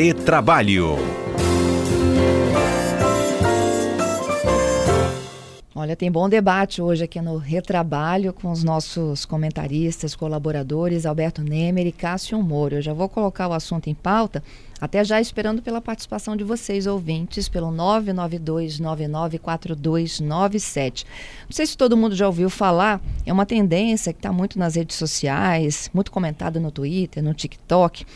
Retrabalho. Olha, tem bom debate hoje aqui no Retrabalho com os nossos comentaristas, colaboradores, Alberto Nemer e Cássio Moro. Eu já vou colocar o assunto em pauta, até já esperando pela participação de vocês, ouvintes, pelo 992994297. Não sei se todo mundo já ouviu falar, é uma tendência que está muito nas redes sociais, muito comentada no Twitter, no TikTok.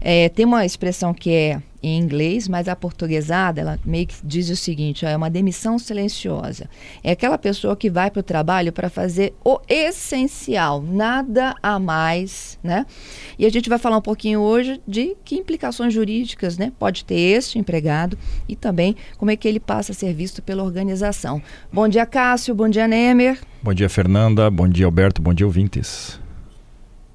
É, tem uma expressão que é em inglês, mas a portuguesada, ela meio que diz o seguinte: ó, é uma demissão silenciosa. É aquela pessoa que vai para o trabalho para fazer o essencial, nada a mais, né? E a gente vai falar um pouquinho hoje de que implicações jurídicas, né, pode ter este empregado e também como é que ele passa a ser visto pela organização. Bom dia, Cássio. Bom dia, Nemer. Bom dia, Fernanda. Bom dia, Alberto. Bom dia, ouvintes.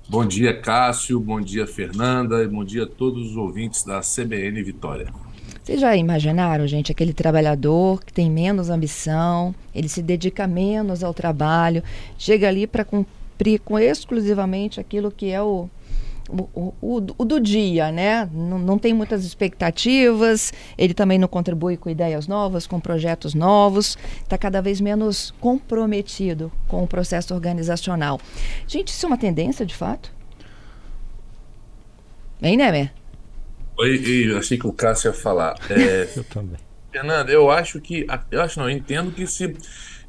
Bom dia, Cássio. Bom dia, Fernanda. E bom dia a todos os ouvintes da CBN Vitória. Vocês já imaginaram, gente, aquele trabalhador que tem menos ambição, ele se dedica menos ao trabalho, chega ali para cumprir com exclusivamente aquilo que é o, o, o, o, do dia, né? Não, não, tem muitas expectativas, ele também não contribui com ideias novas, com projetos novos, está cada vez menos comprometido com o processo organizacional. Gente, isso é uma tendência de fato? Hein, Nemer? Oi, eu achei que o Cássio ia falar. É, eu também. Fernando, eu acho que. Eu acho não, eu entendo que esse,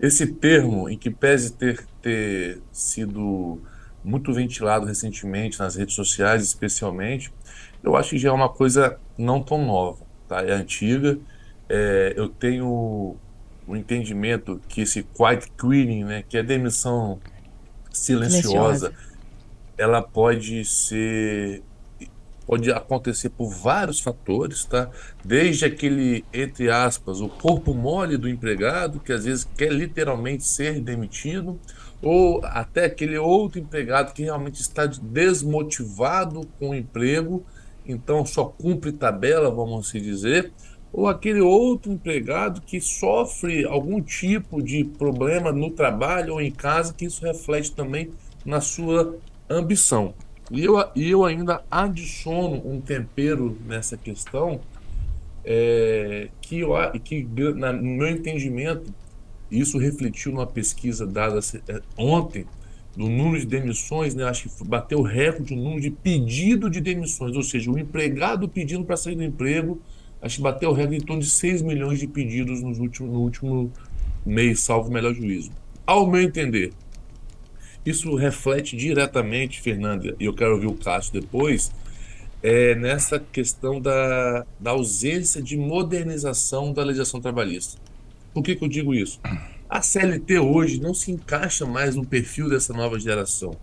esse termo, em que pese ter, ter sido muito ventilado recentemente nas redes sociais, especialmente, eu acho que já é uma coisa não tão nova, tá? É antiga. É, eu tenho o um entendimento que esse quiet quitting, né, que é demissão silenciosa, silenciosa, ela pode ser pode acontecer por vários fatores, tá? Desde aquele, entre aspas, o corpo mole do empregado, que às vezes quer literalmente ser demitido, ou até aquele outro empregado que realmente está desmotivado com o emprego, então só cumpre tabela, vamos assim dizer, ou aquele outro empregado que sofre algum tipo de problema no trabalho ou em casa, que isso reflete também na sua ambição. E eu, eu ainda adiciono um tempero nessa questão, é, que, eu, que na, no meu entendimento, isso refletiu numa pesquisa dada é, ontem, do número de demissões, né, acho que bateu recorde o número de pedido de demissões, ou seja, o empregado pedindo para sair do emprego, acho que bateu recorde em torno de 6 milhões de pedidos nos últimos, no último mês, salvo o melhor juízo. Ao meu entender, isso reflete diretamente, Fernanda, e eu quero ouvir o Cássio depois, é, nessa questão da, da ausência de modernização da legislação trabalhista. Por que, que eu digo isso? A CLT hoje não se encaixa mais no perfil dessa nova geração.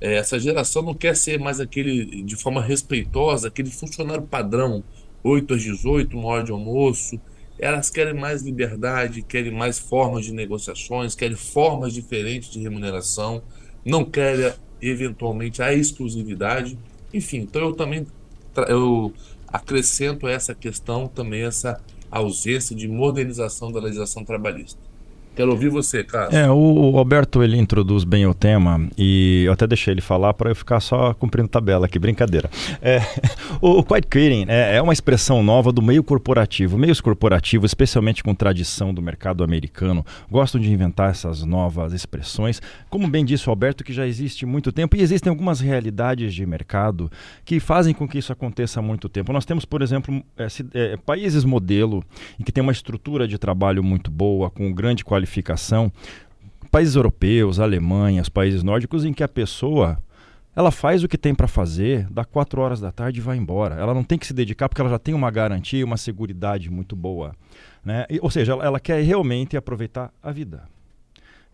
É, essa geração não quer ser mais aquele, de forma respeitosa, aquele funcionário padrão, 8 às 18, uma hora de almoço. Elas querem mais liberdade, querem mais formas de negociações, querem formas diferentes de remuneração, não querem, eventualmente, a exclusividade. Enfim, então eu também eu acrescento essa questão, também essa ausência de modernização da legislação trabalhista. Quero ouvir você, cara. É, o, Alberto ele introduz bem o tema e eu até deixei ele falar para eu ficar só cumprindo tabela aqui, brincadeira. É, o, o quiet quitting é, é, uma expressão nova do meio corporativo. Meios corporativos, especialmente com tradição do mercado americano, gostam de inventar essas novas expressões. Como bem disse o Alberto, que já existe muito tempo e existem algumas realidades de mercado que fazem com que isso aconteça há muito tempo. Nós temos, por exemplo, é, é, países modelo em que tem uma estrutura de trabalho muito boa, com grande qualidade qualificação, países europeus, Alemanha, os países nórdicos, em que a pessoa ela faz o que tem para fazer, dá quatro horas da tarde e vai embora. Ela não tem que se dedicar porque ela já tem uma garantia, uma segurança muito boa. Né? E, ou seja, ela, ela quer realmente aproveitar a vida.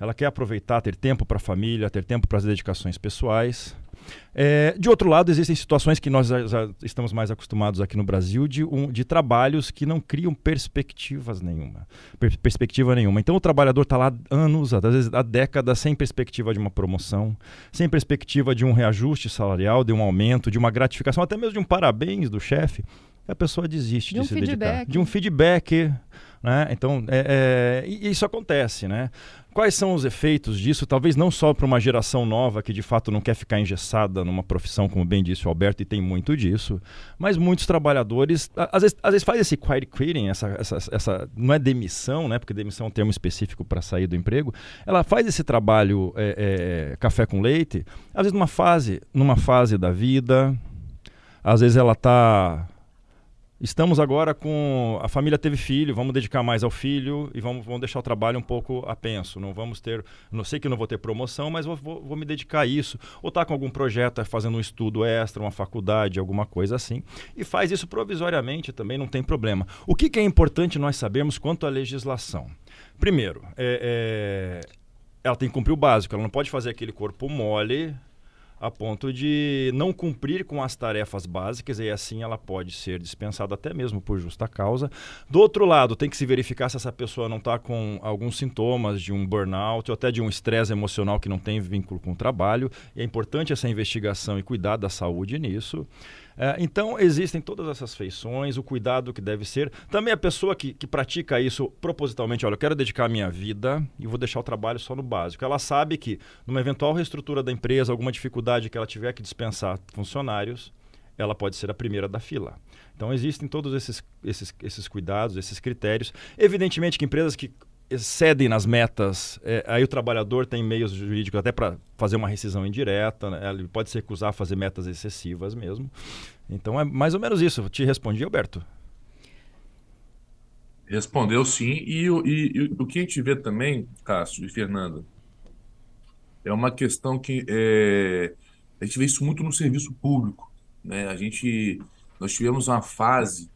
Ela quer aproveitar, ter tempo para a família, ter tempo para as dedicações pessoais. É, de outro lado, existem situações que nós estamos mais acostumados aqui no Brasil de, um, de trabalhos que não criam perspectivas nenhuma. Per perspectiva nenhuma. Então o trabalhador está lá anos, às vezes há décadas, sem perspectiva de uma promoção, sem perspectiva de um reajuste salarial, de um aumento, de uma gratificação, até mesmo de um parabéns do chefe. A pessoa desiste de, de um se feedback. dedicar. De um feedback Né? Então, é, é, isso acontece, né? Quais são os efeitos disso? Talvez não só para uma geração nova que de fato não quer ficar engessada numa profissão, como bem disse o Alberto, e tem muito disso, mas muitos trabalhadores, às vezes, às vezes faz esse quiet quitting, essa, essa, essa, não é demissão, né? Porque demissão é um termo específico para sair do emprego. Ela faz esse trabalho é, é, café com leite, às vezes numa fase, numa fase da vida, às vezes ela está Estamos agora com. A família teve filho, vamos dedicar mais ao filho e vamos, vamos deixar o trabalho um pouco a penso. Não vamos ter. Não sei que não vou ter promoção, mas vou, vou, vou me dedicar a isso. Ou está com algum projeto, é fazendo um estudo extra, uma faculdade, alguma coisa assim. E faz isso provisoriamente também, não tem problema. O que, que é importante nós sabermos quanto à legislação? Primeiro, é, é, ela tem que cumprir o básico, ela não pode fazer aquele corpo mole a ponto de não cumprir com as tarefas básicas e assim ela pode ser dispensada até mesmo por justa causa. Do outro lado, tem que se verificar se essa pessoa não está com alguns sintomas de um burnout ou até de um estresse emocional que não tem vínculo com o trabalho. E é importante essa investigação e cuidar da saúde nisso. É, então, existem todas essas feições, o cuidado que deve ser. Também a pessoa que, que pratica isso propositalmente, olha, eu quero dedicar a minha vida e vou deixar o trabalho só no básico. Ela sabe que, numa eventual reestrutura da empresa, alguma dificuldade que ela tiver que dispensar funcionários, ela pode ser a primeira da fila. Então, existem todos esses, esses, esses cuidados, esses critérios. Evidentemente que empresas que excedem nas metas, é, aí o trabalhador tem meios jurídicos até para fazer uma rescisão indireta, né? ele pode se recusar a fazer metas excessivas mesmo. Então é mais ou menos isso. Te respondi, Alberto. Respondeu sim. E, e, e, o que a gente vê também, Cássio e Fernanda, é uma questão que é, a gente vê isso muito no serviço público. Né? A gente, nós tivemos uma fase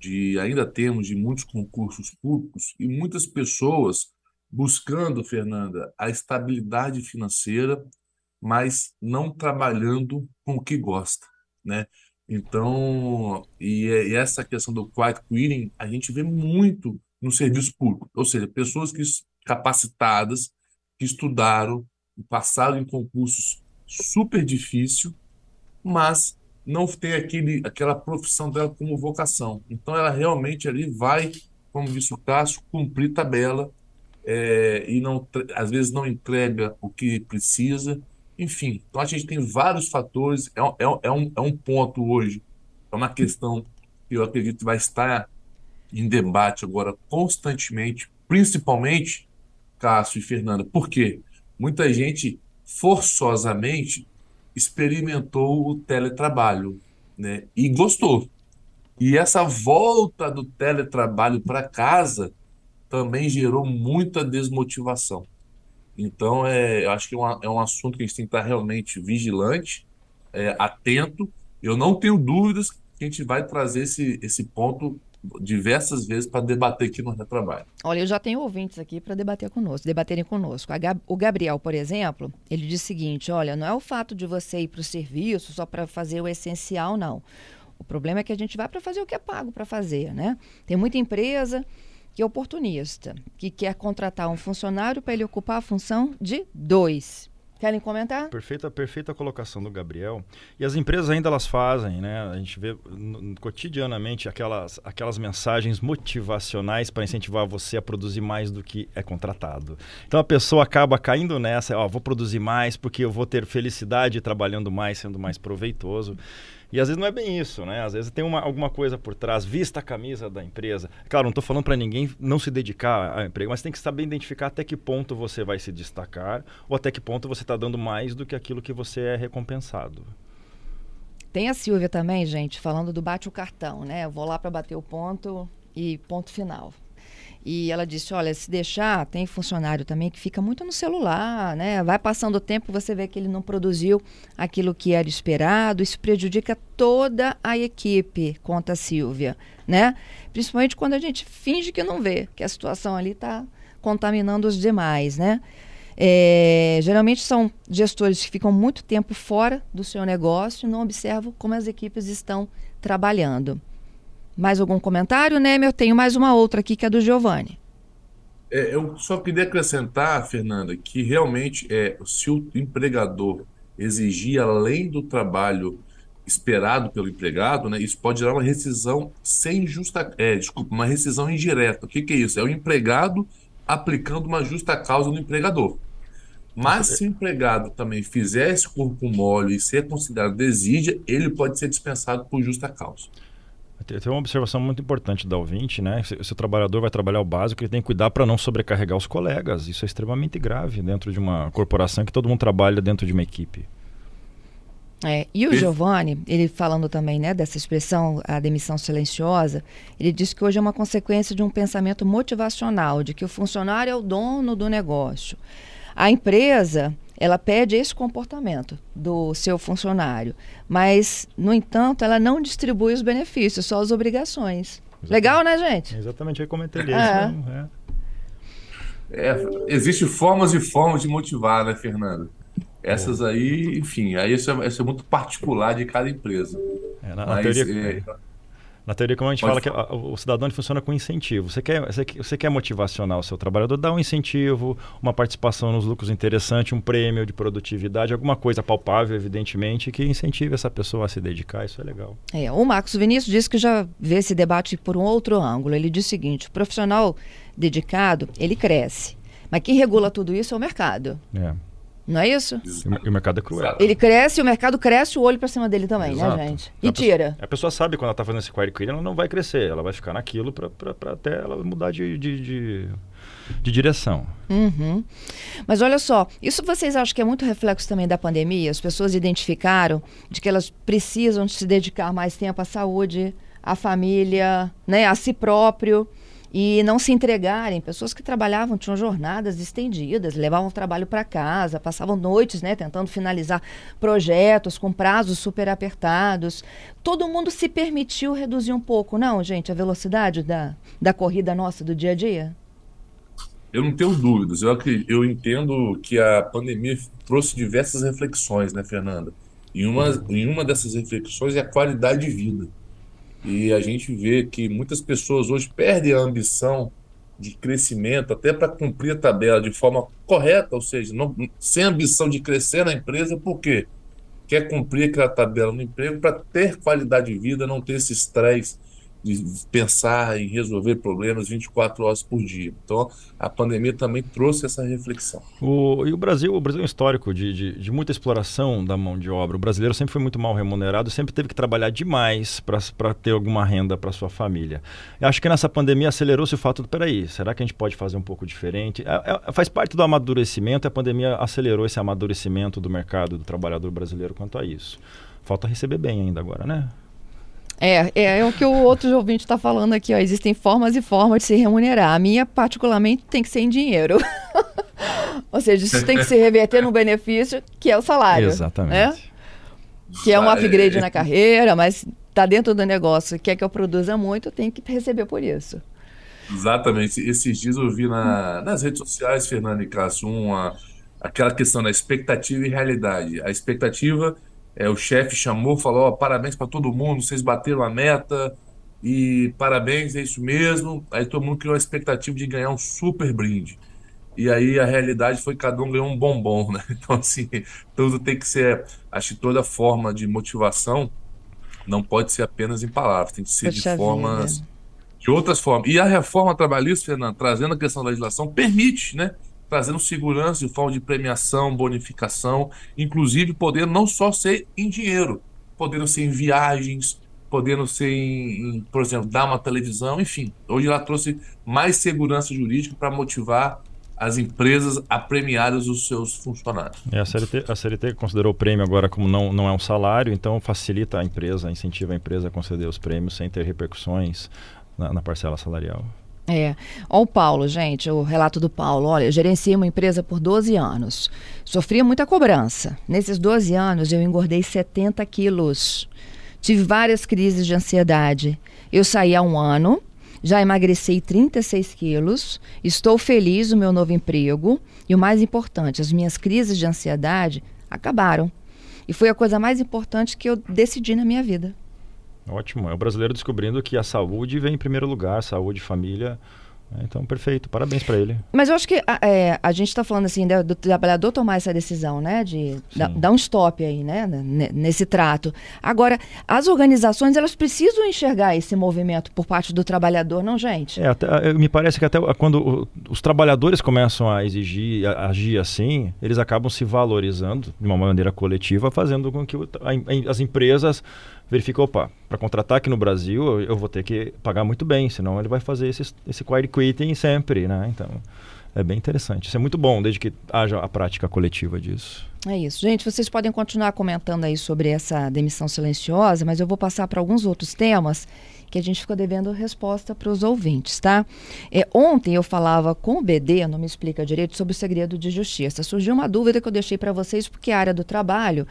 de ainda temos de muitos concursos públicos e muitas pessoas buscando, Fernanda, a estabilidade financeira, mas não trabalhando com o que gosta, né? Então, e, e essa questão do quiet quitting, a gente vê muito no serviço público, ou seja, pessoas que capacitadas, que estudaram, passaram em concursos super difícil, mas não tem aquele, aquela profissão dela como vocação. Então ela realmente ali vai, como disse o Cássio, cumprir tabela é, e não, às vezes não entrega o que precisa. Enfim, então a gente tem vários fatores, é, é, é, um, é um ponto hoje, é uma questão que eu acredito que vai estar em debate agora constantemente, principalmente, Cássio e Fernanda. Por quê? Muita gente forçosamente experimentou o teletrabalho né, e gostou. E essa volta do teletrabalho para casa também gerou muita desmotivação. Então, é, eu acho que é, uma, é um assunto que a gente tem que estar realmente vigilante, é, atento. Eu não tenho dúvidas que a gente vai trazer esse, esse ponto diversas vezes para debater aqui no Retrabalho. Olha, eu já tenho ouvintes aqui para debater conosco, debaterem conosco. Gab o Gabriel, por exemplo, ele diz o seguinte: olha, não é o fato de você ir para o serviço só para fazer o essencial, não. O problema é que a gente vai para fazer o que é pago para fazer, né? Tem muita empresa que é oportunista, que quer contratar um funcionário para ele ocupar a função de dois. Querem comentar? Perfeita, perfeita colocação do Gabriel. E as empresas ainda elas fazem, né? A gente vê cotidianamente aquelas, aquelas mensagens motivacionais para incentivar você a produzir mais do que é contratado. Então a pessoa acaba caindo nessa, ó, vou produzir mais porque eu vou ter felicidade trabalhando mais, sendo mais proveitoso. E às vezes não é bem isso, né? Às vezes tem uma, alguma coisa por trás, vista a camisa da empresa. Claro, não estou falando para ninguém não se dedicar ao emprego, mas tem que saber identificar até que ponto você vai se destacar ou até que ponto você está dando mais do que aquilo que você é recompensado. Tem a Silvia também, gente, falando do bate o cartão, né? Eu vou lá para bater o ponto e ponto final. E ela disse: olha, se deixar, tem funcionário também que fica muito no celular, né? Vai passando o tempo, você vê que ele não produziu aquilo que era esperado, isso prejudica toda a equipe, conta a Silvia, né? Principalmente quando a gente finge que não vê, que a situação ali está contaminando os demais, né? É, geralmente são gestores que ficam muito tempo fora do seu negócio e não observam como as equipes estão trabalhando. Mais algum comentário, né? Eu tenho mais uma outra aqui que é do Giovanni. É, eu só queria acrescentar, Fernanda, que realmente é, se o empregador exigir além do trabalho esperado pelo empregado, né, isso pode gerar uma rescisão sem justa, é, desculpa, uma rescisão indireta. O que, que é isso? É o empregado aplicando uma justa causa no empregador. Mas se o empregado também fizer esse corpo mole e ser considerado desídia, ele pode ser dispensado por justa causa. Tem uma observação muito importante da ouvinte, né? Se, se o trabalhador vai trabalhar o básico, ele tem que cuidar para não sobrecarregar os colegas. Isso é extremamente grave dentro de uma corporação que todo mundo trabalha dentro de uma equipe. É, e o Giovanni, ele falando também né, dessa expressão, a demissão silenciosa, ele disse que hoje é uma consequência de um pensamento motivacional, de que o funcionário é o dono do negócio. A empresa, ela pede esse comportamento do seu funcionário, mas, no entanto, ela não distribui os benefícios, só as obrigações. Exatamente. Legal, né, gente? Exatamente, eu comentei isso. É. É. É, Existem formas e formas de motivar, né, Fernando? Essas aí, enfim, aí isso é, isso é muito particular de cada empresa. É, na, Mas, na teoria, é, na teoria, como a gente fala, que a, o cidadão funciona com incentivo. Você quer, você, você quer motivacionar o seu trabalhador, dá um incentivo, uma participação nos lucros interessante, um prêmio de produtividade, alguma coisa palpável, evidentemente, que incentive essa pessoa a se dedicar. Isso é legal. É, o Marcos Vinícius disse que já vê esse debate por um outro ângulo. Ele diz o seguinte: o profissional dedicado, ele cresce. Mas quem regula tudo isso é o mercado. É. Não é isso? E o mercado é cruel. Ele cresce, o mercado cresce o olho para cima dele também, né, Exato. né, gente? E a tira. Pessoa, a pessoa sabe quando ela está fazendo esse quitting, ela não vai crescer, ela vai ficar naquilo para até ela mudar de, de, de, de direção. Uhum. Mas olha só, isso vocês acham que é muito reflexo também da pandemia? As pessoas identificaram de que elas precisam se dedicar mais tempo à saúde, à família, né, a si próprio e não se entregarem. Pessoas que trabalhavam, tinham jornadas estendidas, levavam o trabalho para casa, passavam noites né, tentando finalizar projetos com prazos super apertados. Todo mundo se permitiu reduzir um pouco, não, gente, a velocidade da, da corrida nossa do dia a dia? Eu não tenho dúvidas. Eu, eu entendo que a pandemia trouxe diversas reflexões, né, Fernanda? E uma, em uma dessas reflexões é a qualidade de vida. E a gente vê que muitas pessoas hoje perdem a ambição de crescimento até para cumprir a tabela de forma correta, ou seja, não, sem ambição de crescer na empresa, por quê? Quer cumprir aquela tabela no emprego para ter qualidade de vida, não ter esse estresse pensar em resolver problemas 24 horas por dia. Então, a pandemia também trouxe essa reflexão. O, e o Brasil, o Brasil é um histórico de, de, de, muita exploração da mão de obra. O brasileiro sempre foi muito mal remunerado, sempre teve que trabalhar demais para ter alguma renda para sua família. Eu acho que nessa pandemia acelerou-se o fato de, peraí, será que a gente pode fazer um pouco diferente? É, é, faz parte do amadurecimento, a pandemia acelerou esse amadurecimento do mercado do trabalhador brasileiro quanto a isso. Falta receber bem ainda agora, né? É, é, é o que o outro ouvinte está falando aqui. Ó. Existem formas e formas de se remunerar. A minha, particularmente, tem que ser em dinheiro. Ou seja, isso tem que se reverter no benefício, que é o salário. Exatamente. Né? Que é um upgrade na carreira, mas está dentro do negócio. Quer que eu produza muito, tenho que receber por isso. Exatamente. Esses dias eu vi na, nas redes sociais, Fernando e Cássio, uma, aquela questão da expectativa e realidade. A expectativa é, o chefe chamou, falou: oh, parabéns para todo mundo, vocês bateram a meta e parabéns, é isso mesmo. Aí todo mundo criou a expectativa de ganhar um super brinde. E aí a realidade foi que cada um ganhou um bombom, né? Então, assim, tudo tem que ser. Acho que toda forma de motivação não pode ser apenas em palavras, tem que ser Poxa de formas. Vida. De outras formas. E a reforma trabalhista, Fernando, trazendo a questão da legislação, permite, né? Trazendo segurança de forma de premiação, bonificação, inclusive podendo não só ser em dinheiro, podendo ser em viagens, podendo ser em, em por exemplo, dar uma televisão, enfim. Hoje ela trouxe mais segurança jurídica para motivar as empresas a premiar os seus funcionários. É, a, CLT, a CLT considerou o prêmio agora como não, não é um salário, então facilita a empresa, incentiva a empresa a conceder os prêmios sem ter repercussões na, na parcela salarial. É. Olha o Paulo, gente, o relato do Paulo. Olha, gerenciei uma empresa por 12 anos. Sofria muita cobrança. Nesses 12 anos, eu engordei 70 quilos. Tive várias crises de ansiedade. Eu saí há um ano, já emagreci 36 quilos, estou feliz no meu novo emprego e o mais importante, as minhas crises de ansiedade acabaram. E foi a coisa mais importante que eu decidi na minha vida. Ótimo. É o brasileiro descobrindo que a saúde vem em primeiro lugar, saúde, família, Então, perfeito, parabéns para ele. Mas eu acho que é, a gente está falando assim do, do, trabalhador tomar essa decisão, né, de dar um stop aí, né, nesse trato. Agora, as organizações elas precisam enxergar esse movimento por parte do trabalhador, não, gente? É, até, me parece que até quando os trabalhadores começam a exigir, a agir assim, eles acabam se valorizando de uma maneira coletiva, fazendo com que as empresas verifica, opa, para contratar aqui no Brasil eu vou ter que pagar muito bem, senão ele vai fazer esse, esse quiet quitting sempre, né? Então, é bem interessante. Isso é muito bom, desde que haja a prática coletiva disso. É isso. Gente, vocês podem continuar comentando aí sobre essa demissão silenciosa, mas eu vou passar para alguns outros temas que a gente ficou devendo resposta para os ouvintes, tá? É, ontem eu falava com o BD, não me explica direito, sobre o segredo de justiça. Surgiu uma dúvida que eu deixei para vocês, porque a área do trabalho,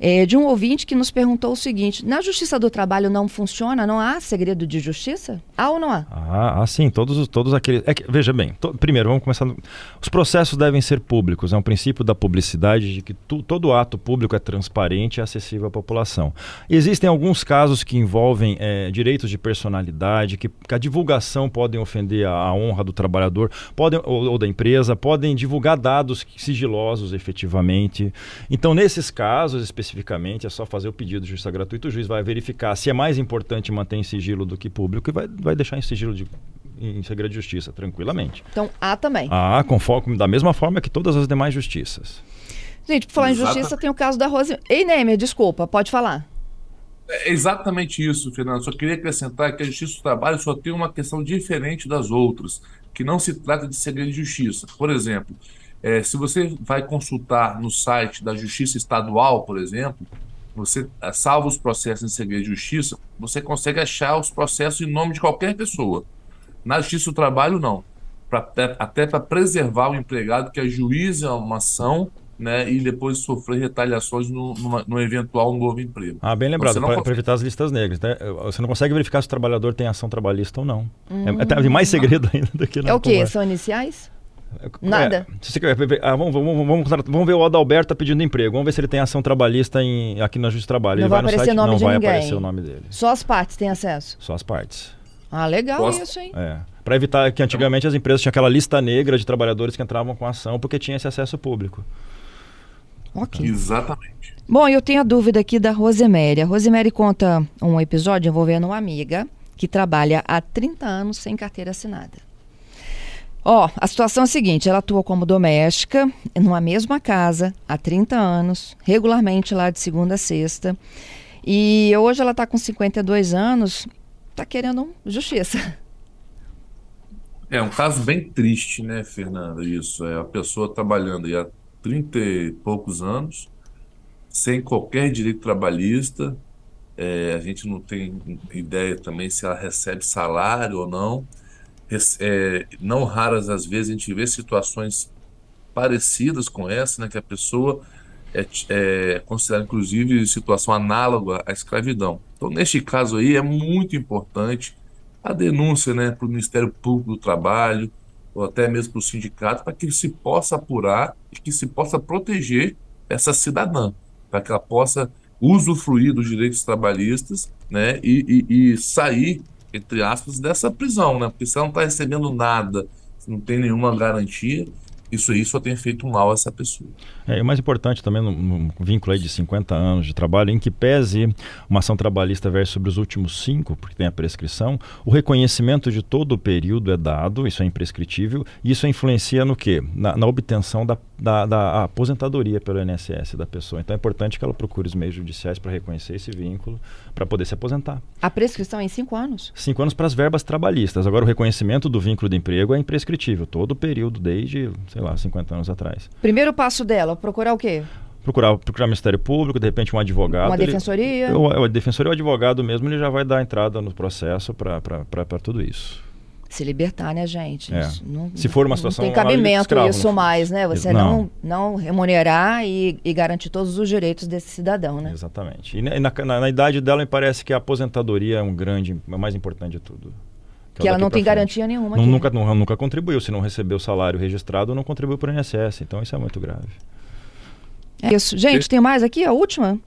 é, de um ouvinte que nos perguntou o seguinte: na justiça do trabalho não funciona? Não há segredo de justiça? Há ou não há? Ah, sim, todos, todos aqueles. É que, veja bem, to, primeiro, vamos começar. No... Os processos devem ser públicos, é um princípio da publicidade de que tu, todo ato público é transparente e acessível à população. Existem alguns casos que envolvem é, direitos de personalidade, que, que a divulgação podem ofender a, a honra do trabalhador podem, ou, ou, da empresa, podem divulgar dados sigilosos efetivamente. Então, nesses casos especificamente, é só fazer o pedido de justiça gratuita, o juiz vai verificar se é mais importante manter em sigilo do que público e vai, vai deixar em sigilo de em segredo de justiça, tranquilamente. Então, há também. Há, com foco, da mesma forma que todas as demais justiças. Gente, por falar em justiça, tem o caso da Rose. Ei, Nemer, desculpa, pode falar. É exatamente isso, Fernando. Só queria acrescentar que a Justiça do Trabalho só tem uma questão diferente das outras, que não se trata de segredo de justiça. Por exemplo, é, se você vai consultar no site da Justiça Estadual, por exemplo, você é, salva os processos em segredo de justiça, você consegue achar os processos em nome de qualquer pessoa. Na Justiça do Trabalho, não. Pra, até para preservar o empregado que ajuiza uma ação né, e depois sofrer retaliações no, numa, no eventual novo emprego. Ah, bem lembrado, para consegue... evitar as listas negras. Né? Você não consegue verificar se o trabalhador tem ação trabalhista ou não. Hum. É, é mais segredo ainda do que na É o quê? São iniciais? É, Nada. É, ah, vamos, vamos, vamos, vamos, ver o Adalberto tá pedindo emprego. Vamos ver se ele tem ação trabalhista em, aqui na Justiça do Trabalho. Não ele vai, aparecer site, nome não de vai ninguém. aparecer o nome dele. Só as partes têm acesso? Só as partes. Ah, legal Posso? isso, hein? É. Para evitar que antigamente as empresas tinham aquela lista negra de trabalhadores que entravam com ação porque tinha esse acesso público. Ok. Exatamente. Bom, eu tenho a dúvida aqui da Rosemary. A Rosemary conta um episódio envolvendo uma amiga que trabalha há 30 anos sem carteira assinada. Ó, a situação é a seguinte: ela atua como doméstica numa mesma casa há 30 anos, regularmente lá de segunda a sexta. E hoje ela está com 52 anos, está querendo justiça. É um caso bem triste, né, Fernanda? Isso. É a pessoa trabalhando há 30 e poucos anos, sem qualquer direito trabalhista. É, a gente não tem ideia também se ela recebe salário ou não. É, não raras às vezes a gente vê situações parecidas com essa, né, que a pessoa é, é considerada inclusive situação análoga à escravidão. Então, neste caso aí, é muito importante a denúncia né, para o Ministério Público do Trabalho, ou até mesmo para o sindicato, para que se possa apurar e que se possa proteger essa cidadã, para que ela possa usufruir dos direitos trabalhistas né, e, e, e sair, entre aspas, dessa prisão, né? Porque se ela não está recebendo nada, não tem nenhuma garantia, isso aí só tem feito mal a essa pessoa. É, e o mais importante também, num, vínculo aí de 50 anos de trabalho, em que pese uma ação trabalhista versus sobre os últimos cinco, porque tem a prescrição, o reconhecimento de todo o período é dado, isso é imprescritível, e isso influencia no quê? Na, na obtenção da, da, da aposentadoria pelo INSS da pessoa. Então é importante que ela procure os meios judiciais para reconhecer esse vínculo, para poder se aposentar. A prescrição é em cinco anos? Cinco anos para as verbas trabalhistas. Agora, o reconhecimento do vínculo de emprego é imprescritível, todo o período, desde, sei sei lá, 50 anos atrás. Primeiro passo dela, procurar o quê? Procurar, procurar Ministério Público, de repente um advogado. Uma defensoria? Ele, o, o defensoria ou o advogado mesmo, ele já vai dar entrada no processo para tudo isso se libertar, né, gente? É. Não, se for uma situação. Não tem cabimento escravo, isso mais, né? Você não, não, não remunerar e, e, garantir todos os direitos desse cidadão, né? Exatamente. E na, na, na, idade dela, me parece que a aposentadoria é um grande, é o mais importante de tudo. Que, ela não tem frente. garantia nenhuma. Não, nunca, não, nunca contribuiu. Se não recebeu salário registrado, não contribuiu para o INSS. Então isso é muito grave. É isso. Gente, tem mais aqui? A última?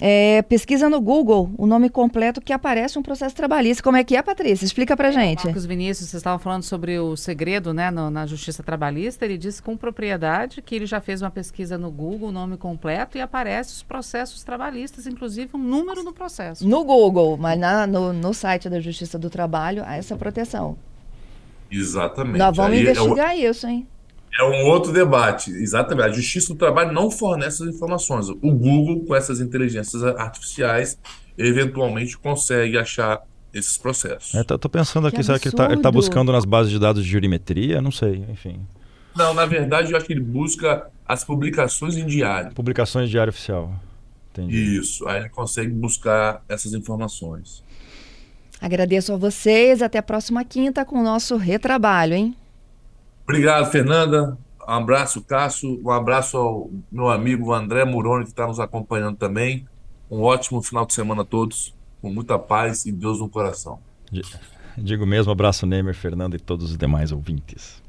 É, pesquisa no Google o nome completo que aparece um processo trabalhista. Como é que é, Patrícia? Explica pra gente. Marcos Vinícius, você estava falando sobre o segredo né, no, na Justiça Trabalhista. Ele disse com propriedade que ele já fez uma pesquisa no Google, o nome completo, e aparece os processos trabalhistas, inclusive um número no processo. No Google, mas na, no, no site da Justiça do Trabalho há essa proteção. Exatamente. Nós vamos Aí investigar é o... isso, hein? É um outro debate, exatamente. A Justiça do Trabalho não fornece as informações. O Google, com essas inteligências artificiais, eventualmente consegue achar esses processos. É, tô, tô pensando aqui, que será que ele está tá buscando nas bases de dados de jurimetria? Não sei, enfim. Não, na verdade, eu acho que ele busca as publicações em diário. Publicações de diário oficial. Entendi. Isso, aí ele consegue buscar essas informações. Agradeço a vocês. Até a próxima quinta com o nosso retrabalho, hein? Obrigado, Fernanda. Um abraço, Cássio. Um abraço ao meu amigo André Muroni, que está nos acompanhando também. Um ótimo final de semana a todos, com muita paz e Deus no coração. Digo mesmo, abraço, Neymar, Fernando e todos os demais ouvintes.